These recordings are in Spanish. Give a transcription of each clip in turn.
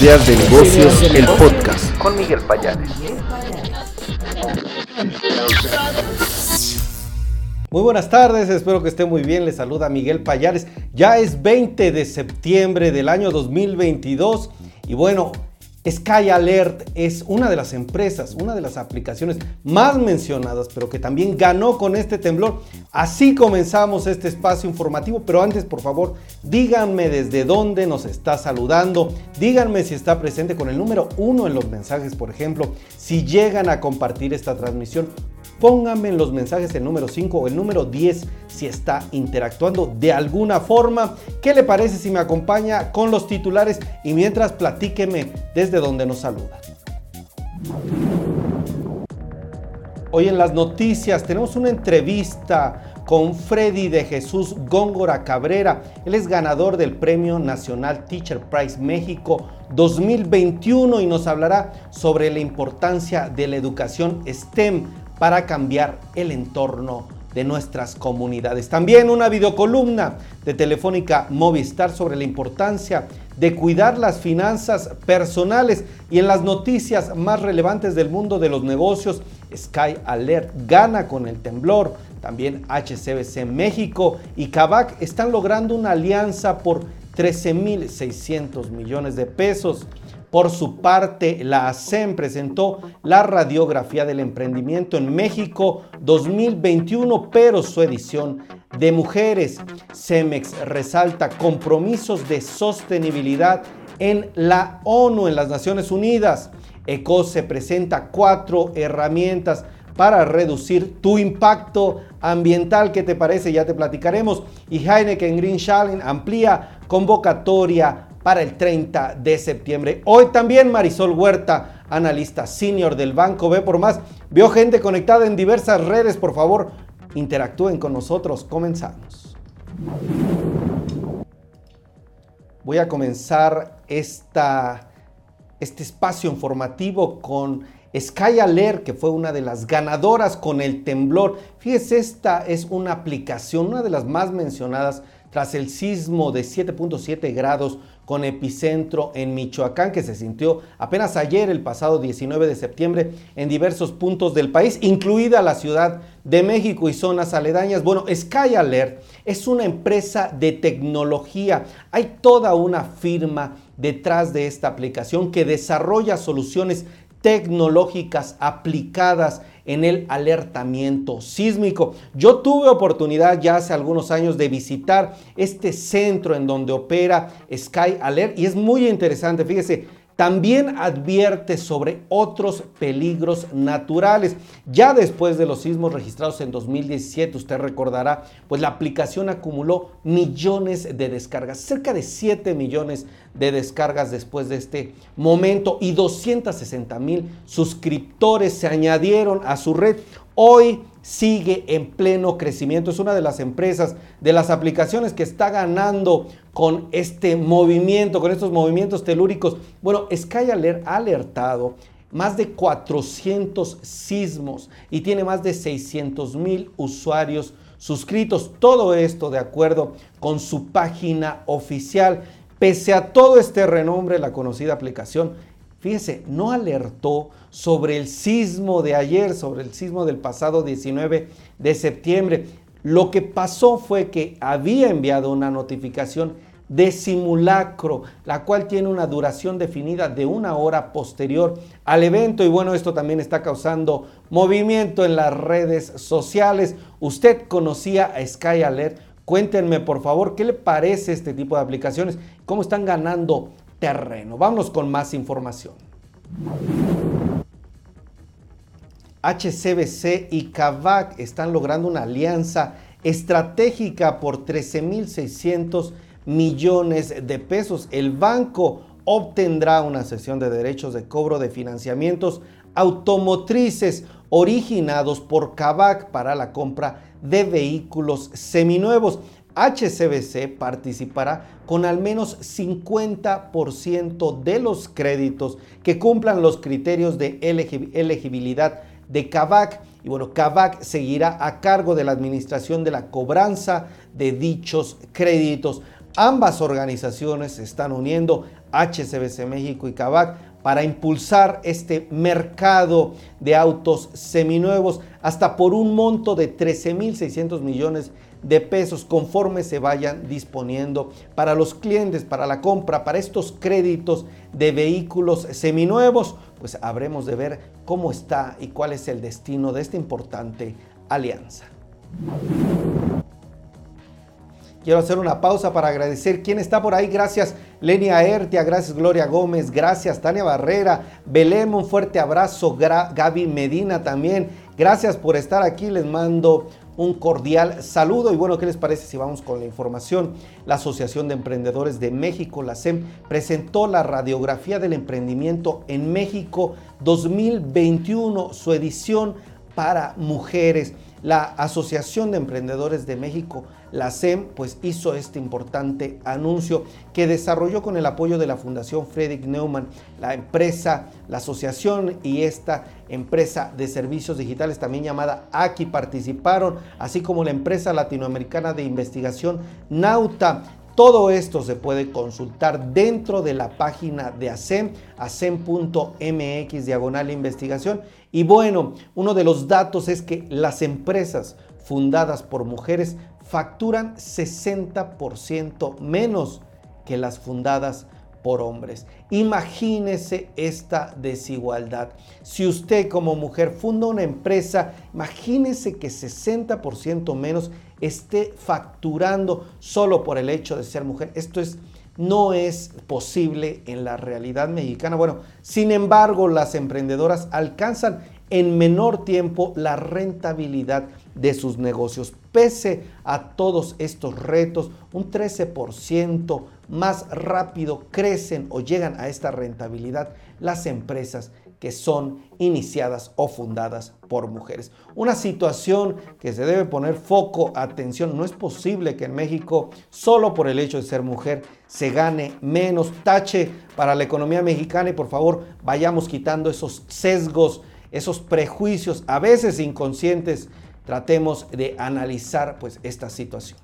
Ideas de negocios, el podcast. Con Miguel Payares. Muy buenas tardes, espero que esté muy bien. Les saluda Miguel Payares. Ya es 20 de septiembre del año 2022 y bueno, Sky Alert es una de las empresas, una de las aplicaciones más mencionadas, pero que también ganó con este temblor. Así comenzamos este espacio informativo, pero antes, por favor, díganme desde dónde nos está saludando, díganme si está presente con el número uno en los mensajes, por ejemplo, si llegan a compartir esta transmisión Pónganme en los mensajes el número 5 o el número 10 si está interactuando de alguna forma. ¿Qué le parece si me acompaña con los titulares y mientras platíqueme desde donde nos saluda? Hoy en las noticias tenemos una entrevista con Freddy de Jesús Góngora Cabrera. Él es ganador del Premio Nacional Teacher Prize México 2021 y nos hablará sobre la importancia de la educación STEM para cambiar el entorno de nuestras comunidades. También una videocolumna de Telefónica Movistar sobre la importancia de cuidar las finanzas personales y en las noticias más relevantes del mundo de los negocios, Sky Alert gana con el temblor, también HCBC México y Kavak están logrando una alianza por 13.600 millones de pesos. Por su parte, la ASEM presentó la radiografía del emprendimiento en México 2021, pero su edición de mujeres. CEMEX resalta compromisos de sostenibilidad en la ONU, en las Naciones Unidas. ECOSE presenta cuatro herramientas para reducir tu impacto ambiental. ¿Qué te parece? Ya te platicaremos. Y Heineken Green Challenge amplía convocatoria para el 30 de septiembre. Hoy también Marisol Huerta, analista senior del Banco B por más, vio gente conectada en diversas redes. Por favor, interactúen con nosotros. Comenzamos. Voy a comenzar esta, este espacio informativo con Sky Alert, que fue una de las ganadoras con el temblor. Fíjese, esta es una aplicación, una de las más mencionadas tras el sismo de 7.7 grados con epicentro en Michoacán, que se sintió apenas ayer, el pasado 19 de septiembre, en diversos puntos del país, incluida la Ciudad de México y zonas aledañas. Bueno, Sky Alert es una empresa de tecnología. Hay toda una firma detrás de esta aplicación que desarrolla soluciones tecnológicas aplicadas en el alertamiento sísmico. Yo tuve oportunidad ya hace algunos años de visitar este centro en donde opera Sky Alert y es muy interesante, fíjese, también advierte sobre otros peligros naturales. Ya después de los sismos registrados en 2017, usted recordará, pues la aplicación acumuló millones de descargas, cerca de 7 millones de descargas después de este momento y 260 mil suscriptores se añadieron a su red. Hoy sigue en pleno crecimiento. Es una de las empresas, de las aplicaciones que está ganando con este movimiento, con estos movimientos telúricos. Bueno, Sky Alert ha alertado más de 400 sismos y tiene más de 600 mil usuarios suscritos. Todo esto de acuerdo con su página oficial. Pese a todo este renombre, la conocida aplicación fíjese, no alertó sobre el sismo de ayer, sobre el sismo del pasado 19 de septiembre. Lo que pasó fue que había enviado una notificación de simulacro, la cual tiene una duración definida de una hora posterior al evento. Y bueno, esto también está causando movimiento en las redes sociales. ¿Usted conocía a Sky Alert? Cuéntenme por favor qué le parece este tipo de aplicaciones, cómo están ganando terreno. Vamos con más información. HCBC y CAVAC están logrando una alianza estratégica por 13.600 millones de pesos. El banco obtendrá una sesión de derechos de cobro de financiamientos automotrices originados por CAVAC para la compra de vehículos seminuevos. HCBC participará con al menos 50% de los créditos que cumplan los criterios de elegibilidad de CAVAC. Y bueno, CAVAC seguirá a cargo de la administración de la cobranza de dichos créditos. Ambas organizaciones se están uniendo, HCBC México y CABAC, para impulsar este mercado de autos seminuevos hasta por un monto de 13.600 millones de pesos conforme se vayan disponiendo para los clientes, para la compra, para estos créditos de vehículos seminuevos, pues habremos de ver cómo está y cuál es el destino de esta importante alianza. Quiero hacer una pausa para agradecer quién está por ahí. Gracias Lenia Ertia, gracias Gloria Gómez, gracias Tania Barrera, Belém, un fuerte abrazo, Gaby Medina también. Gracias por estar aquí, les mando un cordial saludo y bueno, ¿qué les parece si vamos con la información? La Asociación de Emprendedores de México, la SEM, presentó la radiografía del emprendimiento en México 2021, su edición para mujeres. La Asociación de Emprendedores de México la SEM pues hizo este importante anuncio que desarrolló con el apoyo de la Fundación Friedrich Neumann, la empresa, la asociación y esta empresa de servicios digitales también llamada AKI participaron, así como la empresa latinoamericana de investigación Nauta. Todo esto se puede consultar dentro de la página de ASEM, asem.mx diagonal investigación. Y bueno, uno de los datos es que las empresas fundadas por mujeres facturan 60% menos que las fundadas por hombres. Imagínese esta desigualdad. Si usted como mujer funda una empresa, imagínese que 60% menos esté facturando solo por el hecho de ser mujer. Esto es no es posible en la realidad mexicana. Bueno, sin embargo, las emprendedoras alcanzan en menor tiempo la rentabilidad de sus negocios. Pese a todos estos retos, un 13% más rápido crecen o llegan a esta rentabilidad las empresas que son iniciadas o fundadas por mujeres. Una situación que se debe poner foco, atención. No es posible que en México, solo por el hecho de ser mujer, se gane menos tache para la economía mexicana y por favor vayamos quitando esos sesgos, esos prejuicios, a veces inconscientes tratemos de analizar pues esta situación.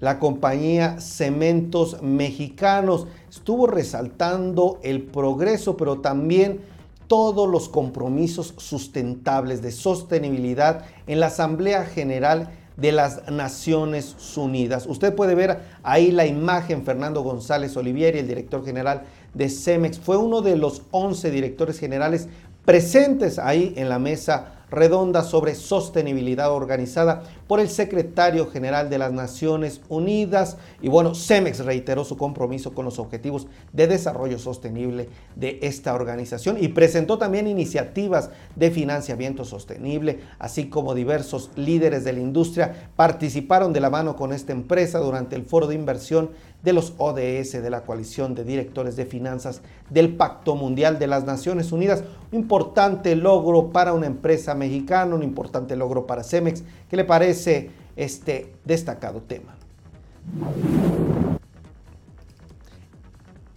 La compañía Cementos Mexicanos estuvo resaltando el progreso, pero también todos los compromisos sustentables de sostenibilidad en la Asamblea General de las Naciones Unidas. Usted puede ver ahí la imagen, Fernando González Olivieri, el director general de Cemex, fue uno de los 11 directores generales presentes ahí en la mesa redonda sobre sostenibilidad organizada por el secretario general de las Naciones Unidas. Y bueno, CEMEX reiteró su compromiso con los objetivos de desarrollo sostenible de esta organización y presentó también iniciativas de financiamiento sostenible, así como diversos líderes de la industria participaron de la mano con esta empresa durante el foro de inversión de los ODS de la coalición de directores de finanzas del Pacto Mundial de las Naciones Unidas. Un importante logro para una empresa mexicana, un importante logro para Cemex. ¿Qué le parece este destacado tema?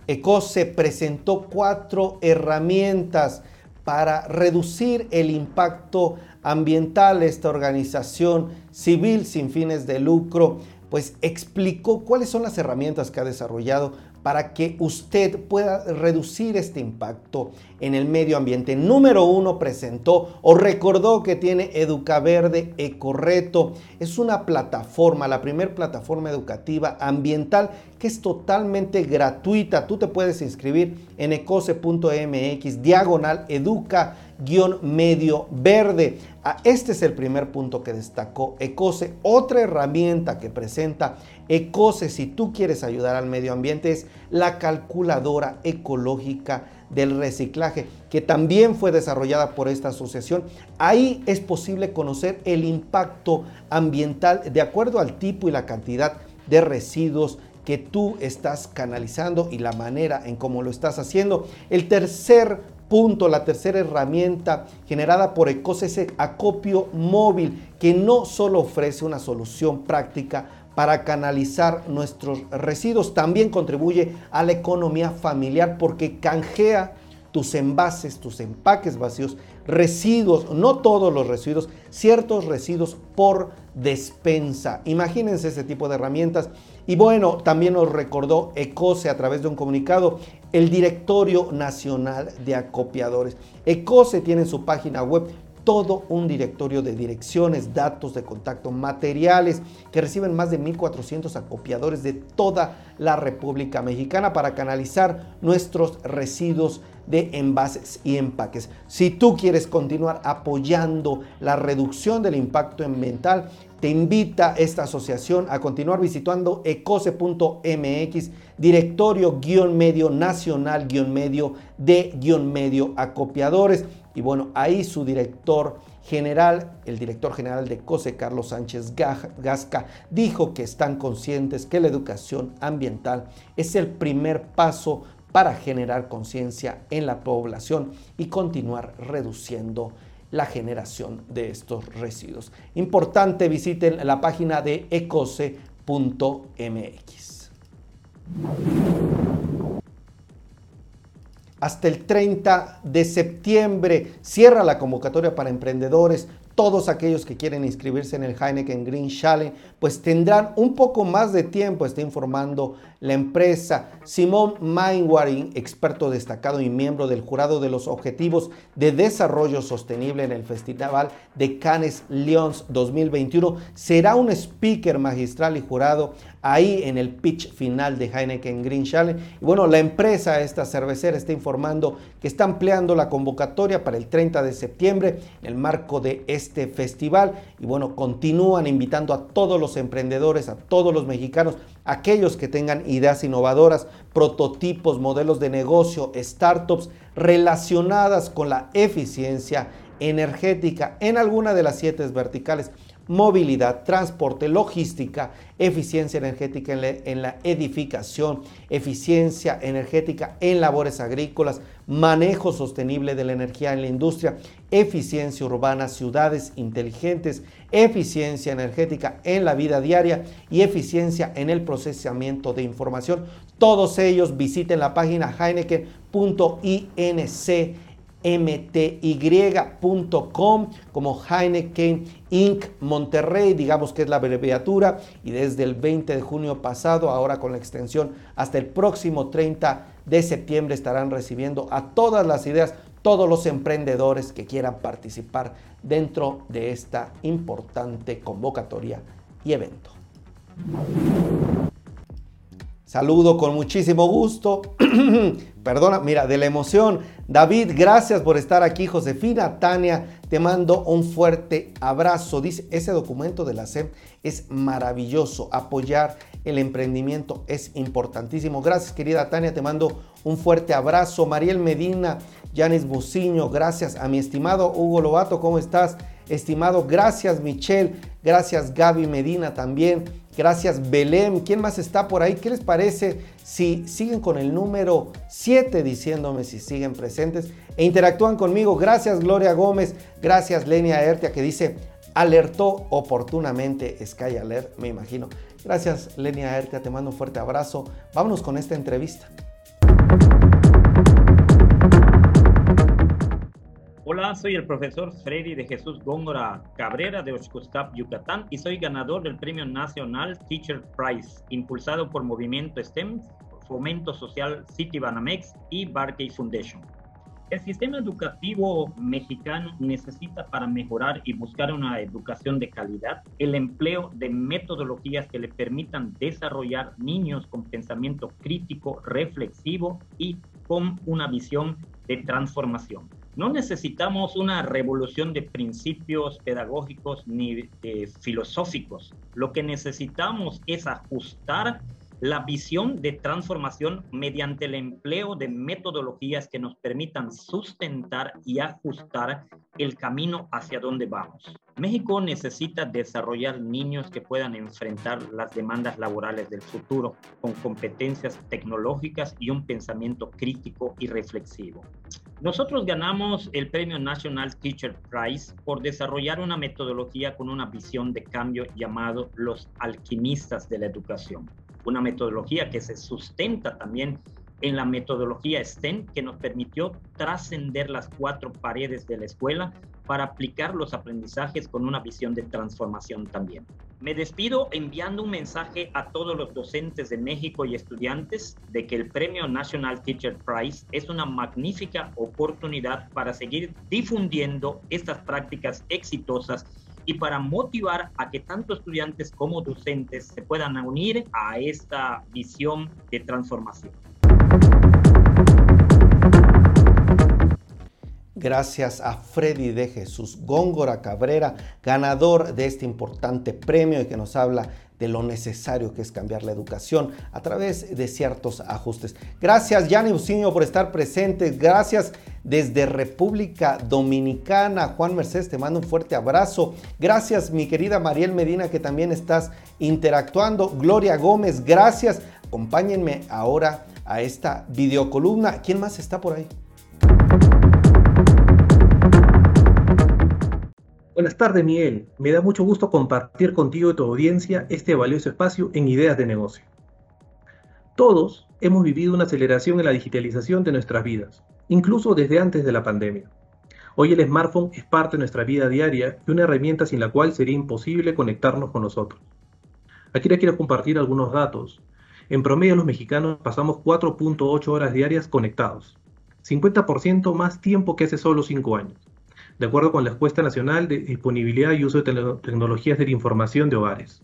ECOSE presentó cuatro herramientas para reducir el impacto ambiental. Esta organización civil sin fines de lucro pues explicó cuáles son las herramientas que ha desarrollado para que usted pueda reducir este impacto en el medio ambiente. Número uno, presentó o recordó que tiene Educaverde Ecorreto. Es una plataforma, la primera plataforma educativa ambiental que es totalmente gratuita. Tú te puedes inscribir en ecose.mx, diagonal educa medio verde. Ah, este es el primer punto que destacó Ecose. Otra herramienta que presenta Ecose si tú quieres ayudar al medio ambiente es la calculadora ecológica del reciclaje, que también fue desarrollada por esta asociación. Ahí es posible conocer el impacto ambiental de acuerdo al tipo y la cantidad de residuos que tú estás canalizando y la manera en cómo lo estás haciendo. El tercer punto, la tercera herramienta generada por Ecos es el acopio móvil, que no solo ofrece una solución práctica para canalizar nuestros residuos, también contribuye a la economía familiar porque canjea tus envases, tus empaques vacíos, residuos, no todos los residuos, ciertos residuos por despensa. Imagínense ese tipo de herramientas. Y bueno, también nos recordó ECOSE a través de un comunicado el Directorio Nacional de Acopiadores. ECOSE tiene en su página web todo un directorio de direcciones, datos de contacto, materiales que reciben más de 1.400 acopiadores de toda la República Mexicana para canalizar nuestros residuos de envases y empaques. Si tú quieres continuar apoyando la reducción del impacto ambiental, te invita esta asociación a continuar visitando ecose.mx, directorio guion medio nacional guion medio de guion medio acopiadores. Y bueno, ahí su director general, el director general de COSE, Carlos Sánchez Gasca, dijo que están conscientes que la educación ambiental es el primer paso para generar conciencia en la población y continuar reduciendo la generación de estos residuos. Importante, visiten la página de ecose.mx. Hasta el 30 de septiembre cierra la convocatoria para emprendedores todos aquellos que quieren inscribirse en el Heineken Green Challenge, pues tendrán un poco más de tiempo, está informando la empresa. Simón Mainwaring, experto destacado y miembro del jurado de los Objetivos de Desarrollo Sostenible en el Festival de Cannes Lions 2021, será un speaker magistral y jurado ahí en el pitch final de Heineken Green Challenge. Y bueno, la empresa, esta cervecera, está informando que está ampliando la convocatoria para el 30 de septiembre en el marco de este festival. Y bueno, continúan invitando a todos los emprendedores, a todos los mexicanos, aquellos que tengan ideas innovadoras, prototipos, modelos de negocio, startups relacionadas con la eficiencia energética en alguna de las siete verticales movilidad, transporte, logística, eficiencia energética en la, edificación, eficiencia energética en labores agrícolas, manejo sostenible de la energía en la industria, eficiencia urbana, ciudades inteligentes, eficiencia energética en la vida diaria y eficiencia en el procesamiento de información. Todos ellos visiten la página heineken.inc mty.com como Heineken Inc. Monterrey, digamos que es la abreviatura, y desde el 20 de junio pasado, ahora con la extensión hasta el próximo 30 de septiembre estarán recibiendo a todas las ideas, todos los emprendedores que quieran participar dentro de esta importante convocatoria y evento. Saludo con muchísimo gusto. Perdona, mira, de la emoción. David, gracias por estar aquí. Josefina, Tania, te mando un fuerte abrazo. Dice, ese documento de la SEM es maravilloso. Apoyar el emprendimiento es importantísimo. Gracias, querida Tania, te mando un fuerte abrazo. Mariel Medina, Yanis Buciño, gracias a mi estimado Hugo Lobato, ¿cómo estás? Estimado, gracias Michelle, gracias Gaby Medina también. Gracias Belém. ¿Quién más está por ahí? ¿Qué les parece si siguen con el número 7 diciéndome si siguen presentes e interactúan conmigo? Gracias Gloria Gómez. Gracias Lenia Ertia que dice alertó oportunamente Sky Alert, me imagino. Gracias Lenia Ertia, te mando un fuerte abrazo. Vámonos con esta entrevista. Soy el profesor Freddy de Jesús Góngora Cabrera de Oshkostap, Yucatán, y soy ganador del Premio Nacional Teacher Prize, impulsado por Movimiento STEM, Fomento Social City Banamex y Barkey Foundation. El sistema educativo mexicano necesita para mejorar y buscar una educación de calidad el empleo de metodologías que le permitan desarrollar niños con pensamiento crítico, reflexivo y con una visión de transformación. No necesitamos una revolución de principios pedagógicos ni filosóficos. Lo que necesitamos es ajustar la visión de transformación mediante el empleo de metodologías que nos permitan sustentar y ajustar el camino hacia donde vamos. México necesita desarrollar niños que puedan enfrentar las demandas laborales del futuro con competencias tecnológicas y un pensamiento crítico y reflexivo. Nosotros ganamos el Premio National Teacher Prize por desarrollar una metodología con una visión de cambio llamado los alquimistas de la educación una metodología que se sustenta también en la metodología STEM que nos permitió trascender las cuatro paredes de la escuela para aplicar los aprendizajes con una visión de transformación también. Me despido enviando un mensaje a todos los docentes de México y estudiantes de que el Premio National Teacher Prize es una magnífica oportunidad para seguir difundiendo estas prácticas exitosas y para motivar a que tanto estudiantes como docentes se puedan unir a esta visión de transformación. Gracias a Freddy de Jesús Góngora Cabrera, ganador de este importante premio y que nos habla de lo necesario que es cambiar la educación a través de ciertos ajustes. Gracias, Yanni Buciño, por estar presente. Gracias desde República Dominicana. Juan Mercedes, te mando un fuerte abrazo. Gracias, mi querida Mariel Medina, que también estás interactuando. Gloria Gómez, gracias. Acompáñenme ahora a esta videocolumna. ¿Quién más está por ahí? Buenas tardes, Miguel. Me da mucho gusto compartir contigo y tu audiencia este valioso espacio en ideas de negocio. Todos hemos vivido una aceleración en la digitalización de nuestras vidas, incluso desde antes de la pandemia. Hoy el smartphone es parte de nuestra vida diaria y una herramienta sin la cual sería imposible conectarnos con nosotros. Aquí les quiero compartir algunos datos. En promedio los mexicanos pasamos 4.8 horas diarias conectados, 50% más tiempo que hace solo 5 años de acuerdo con la Encuesta Nacional de Disponibilidad y Uso de Tecnologías de la Información de Hogares.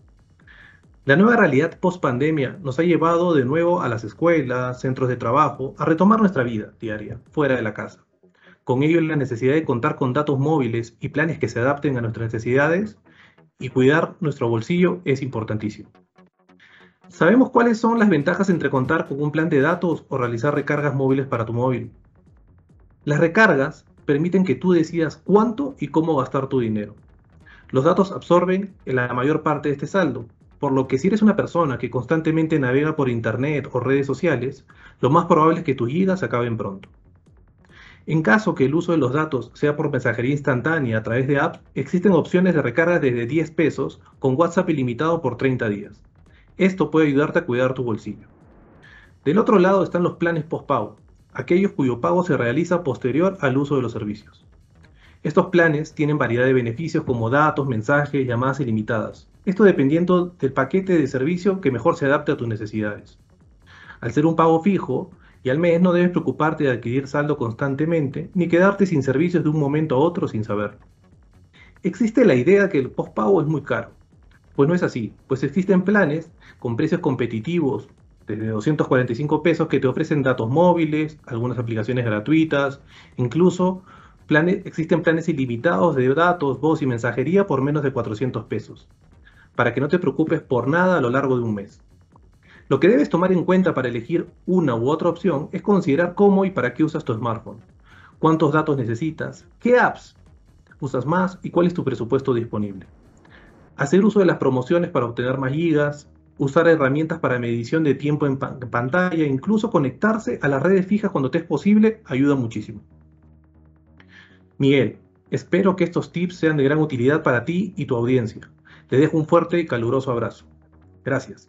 La nueva realidad post-pandemia nos ha llevado de nuevo a las escuelas, centros de trabajo, a retomar nuestra vida diaria, fuera de la casa. Con ello, la necesidad de contar con datos móviles y planes que se adapten a nuestras necesidades y cuidar nuestro bolsillo es importantísimo. ¿Sabemos cuáles son las ventajas entre contar con un plan de datos o realizar recargas móviles para tu móvil? Las recargas permiten que tú decidas cuánto y cómo gastar tu dinero. Los datos absorben la mayor parte de este saldo, por lo que si eres una persona que constantemente navega por internet o redes sociales, lo más probable es que tus gigas acaben pronto. En caso que el uso de los datos sea por mensajería instantánea a través de apps, existen opciones de recarga desde 10 pesos con WhatsApp ilimitado por 30 días. Esto puede ayudarte a cuidar tu bolsillo. Del otro lado están los planes postpago, aquellos cuyo pago se realiza posterior al uso de los servicios. Estos planes tienen variedad de beneficios como datos, mensajes, llamadas ilimitadas. Esto dependiendo del paquete de servicio que mejor se adapte a tus necesidades. Al ser un pago fijo y al mes no debes preocuparte de adquirir saldo constantemente ni quedarte sin servicios de un momento a otro sin saber. Existe la idea que el postpago es muy caro. Pues no es así, pues existen planes con precios competitivos de 245 pesos que te ofrecen datos móviles, algunas aplicaciones gratuitas, incluso planes, existen planes ilimitados de datos, voz y mensajería por menos de 400 pesos, para que no te preocupes por nada a lo largo de un mes. Lo que debes tomar en cuenta para elegir una u otra opción es considerar cómo y para qué usas tu smartphone, cuántos datos necesitas, qué apps usas más y cuál es tu presupuesto disponible. Hacer uso de las promociones para obtener más gigas, usar herramientas para medición de tiempo en pantalla, incluso conectarse a las redes fijas cuando te es posible, ayuda muchísimo. Miguel, espero que estos tips sean de gran utilidad para ti y tu audiencia. Te dejo un fuerte y caluroso abrazo. Gracias.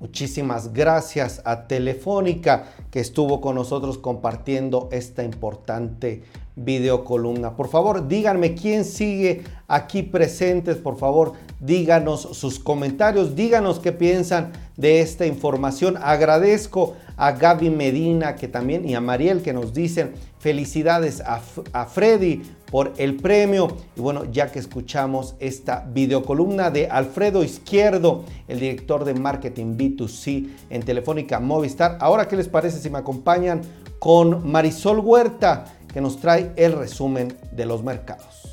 Muchísimas gracias a Telefónica que estuvo con nosotros compartiendo esta importante videocolumna. Por favor, díganme quién sigue aquí presentes. Por favor, díganos sus comentarios, díganos qué piensan de esta información. Agradezco a Gaby Medina que también y a Mariel que nos dicen felicidades a, Freddy por el premio. Y bueno, ya que escuchamos esta videocolumna de Alfredo Izquierdo, el director de marketing B2C en Telefónica Movistar. Ahora, ¿qué les parece si me acompañan con Marisol Huerta? que nos trae el resumen de los mercados.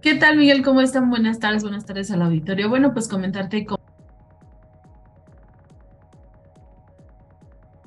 ¿Qué tal, Miguel? ¿Cómo están? Buenas tardes, buenas tardes al auditorio. Bueno, pues comentarte cómo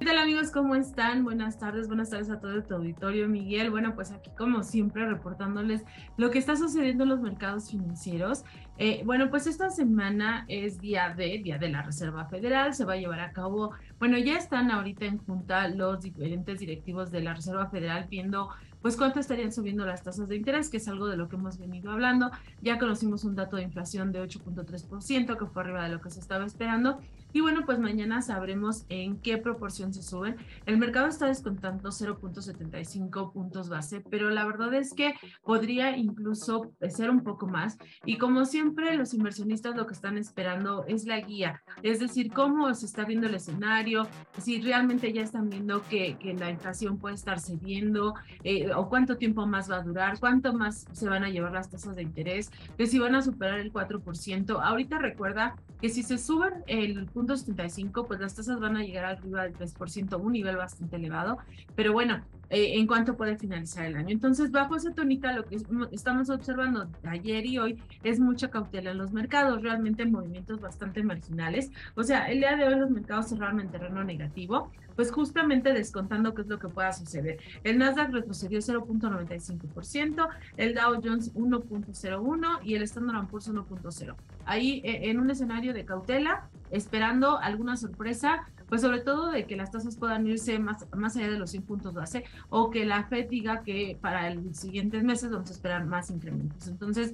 tal amigos? ¿Cómo están? Buenas tardes, buenas tardes a todo tu auditorio, Miguel. Bueno, pues aquí como siempre reportándoles lo que está sucediendo en los mercados financieros. Eh, bueno, pues esta semana es día de, día de la Reserva Federal, se va a llevar a cabo, bueno, ya están ahorita en junta los diferentes directivos de la Reserva Federal viendo pues cuánto estarían subiendo las tasas de interés, que es algo de lo que hemos venido hablando. Ya conocimos un dato de inflación de 8.3%, que fue arriba de lo que se estaba esperando. Y bueno, pues mañana sabremos en qué proporción se suben. El mercado está descontando 0.75 puntos base, pero la verdad es que podría incluso ser un poco más. Y como siempre, los inversionistas lo que están esperando es la guía, es decir, cómo se está viendo el escenario, si realmente ya están viendo que, que la inflación puede estar cediendo, eh, o cuánto tiempo más va a durar, cuánto más se van a llevar las tasas de interés, que si van a superar el 4%. Ahorita recuerda que si se suben el punto 75, pues las tasas van a llegar arriba del 3%, un nivel bastante elevado. Pero bueno, eh, en cuanto puede finalizar el año. Entonces, bajo esa tónica, lo que estamos observando ayer y hoy es mucha cautela en los mercados, realmente movimientos bastante marginales. O sea, el día de hoy los mercados cerraron en terreno negativo, pues justamente descontando qué es lo que pueda suceder. El Nasdaq retrocedió 0.95%, el Dow Jones 1.01 y el Standard Poor's 1.0. Ahí eh, en un escenario de cautela, esperando alguna sorpresa, pues sobre todo de que las tasas puedan irse más, más allá de los 100 puntos base o que la FED diga que para los siguientes meses vamos a esperar más incrementos. Entonces,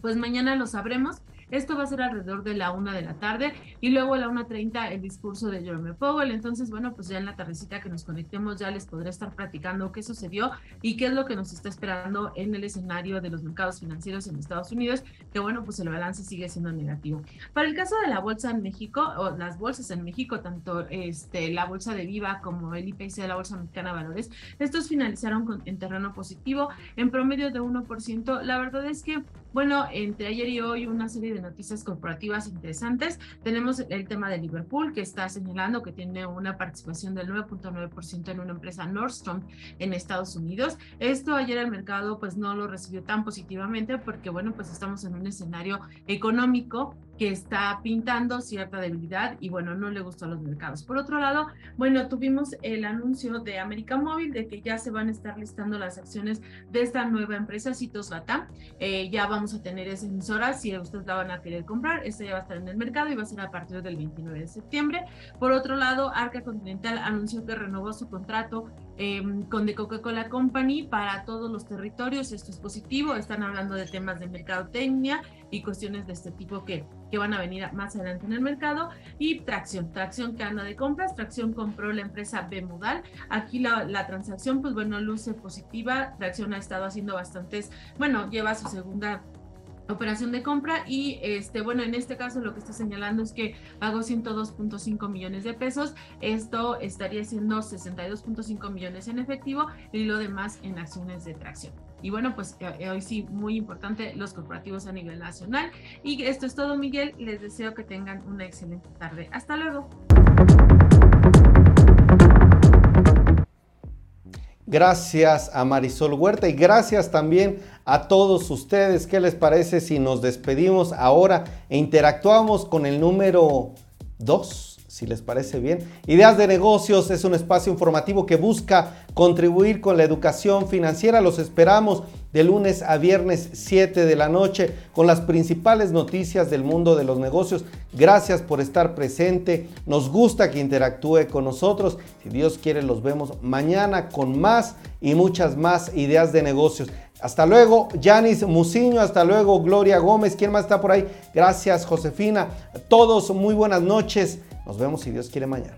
pues mañana lo sabremos esto va a ser alrededor de la una de la tarde y luego a la 1.30 el discurso de Jeremy Powell. Entonces, bueno, pues ya en la tardecita que nos conectemos ya les podré estar platicando qué sucedió y qué es lo que nos está esperando en el escenario de los mercados financieros en Estados Unidos, que bueno, pues el balance sigue siendo negativo. Para el caso de la bolsa en México, o las bolsas en México, tanto este, la bolsa de Viva como el IPC de la Bolsa Mexicana de Valores, estos finalizaron en terreno positivo, en promedio de 1%. La verdad es que, bueno, entre ayer y hoy una serie de noticias corporativas interesantes. Tenemos el tema de Liverpool, que está señalando que tiene una participación del 9.9% en una empresa Nordstrom en Estados Unidos. Esto ayer el mercado pues no lo recibió tan positivamente porque bueno, pues estamos en un escenario económico que está pintando cierta debilidad y bueno, no le gustó a los mercados. Por otro lado, bueno, tuvimos el anuncio de América Móvil de que ya se van a estar listando las acciones de esta nueva empresa, Citos Bata. Eh, ya vamos a tener esa emisora, si ustedes la van a querer comprar, esta ya va a estar en el mercado y va a ser a partir del 29 de septiembre. Por otro lado, Arca Continental anunció que renovó su contrato em, con The Coca-Cola Company para todos los territorios. Esto es positivo, están hablando de temas de mercadotecnia y cuestiones de este tipo que, que van a venir más adelante en el mercado. Y Tracción, Tracción que anda de compras, Tracción compró la empresa Bemudal. Aquí la, la transacción, pues bueno, luce positiva. Tracción ha estado haciendo bastantes, bueno, lleva su segunda operación de compra y este bueno en este caso lo que está señalando es que pagó 102.5 millones de pesos esto estaría siendo 62.5 millones en efectivo y lo demás en acciones de tracción y bueno, pues eh, eh, hoy sí, muy importante los corporativos a nivel nacional. Y esto es todo, Miguel. Les deseo que tengan una excelente tarde. Hasta luego. Gracias a Marisol Huerta y gracias también a todos ustedes. ¿Qué les parece si nos despedimos ahora e interactuamos con el número 2? si les parece bien. Ideas de negocios es un espacio informativo que busca contribuir con la educación financiera. Los esperamos de lunes a viernes 7 de la noche con las principales noticias del mundo de los negocios. Gracias por estar presente. Nos gusta que interactúe con nosotros. Si Dios quiere, los vemos mañana con más y muchas más ideas de negocios. Hasta luego, Yanis Muciño. Hasta luego, Gloria Gómez. ¿Quién más está por ahí? Gracias, Josefina. todos, muy buenas noches. Nos vemos si Dios quiere mañana.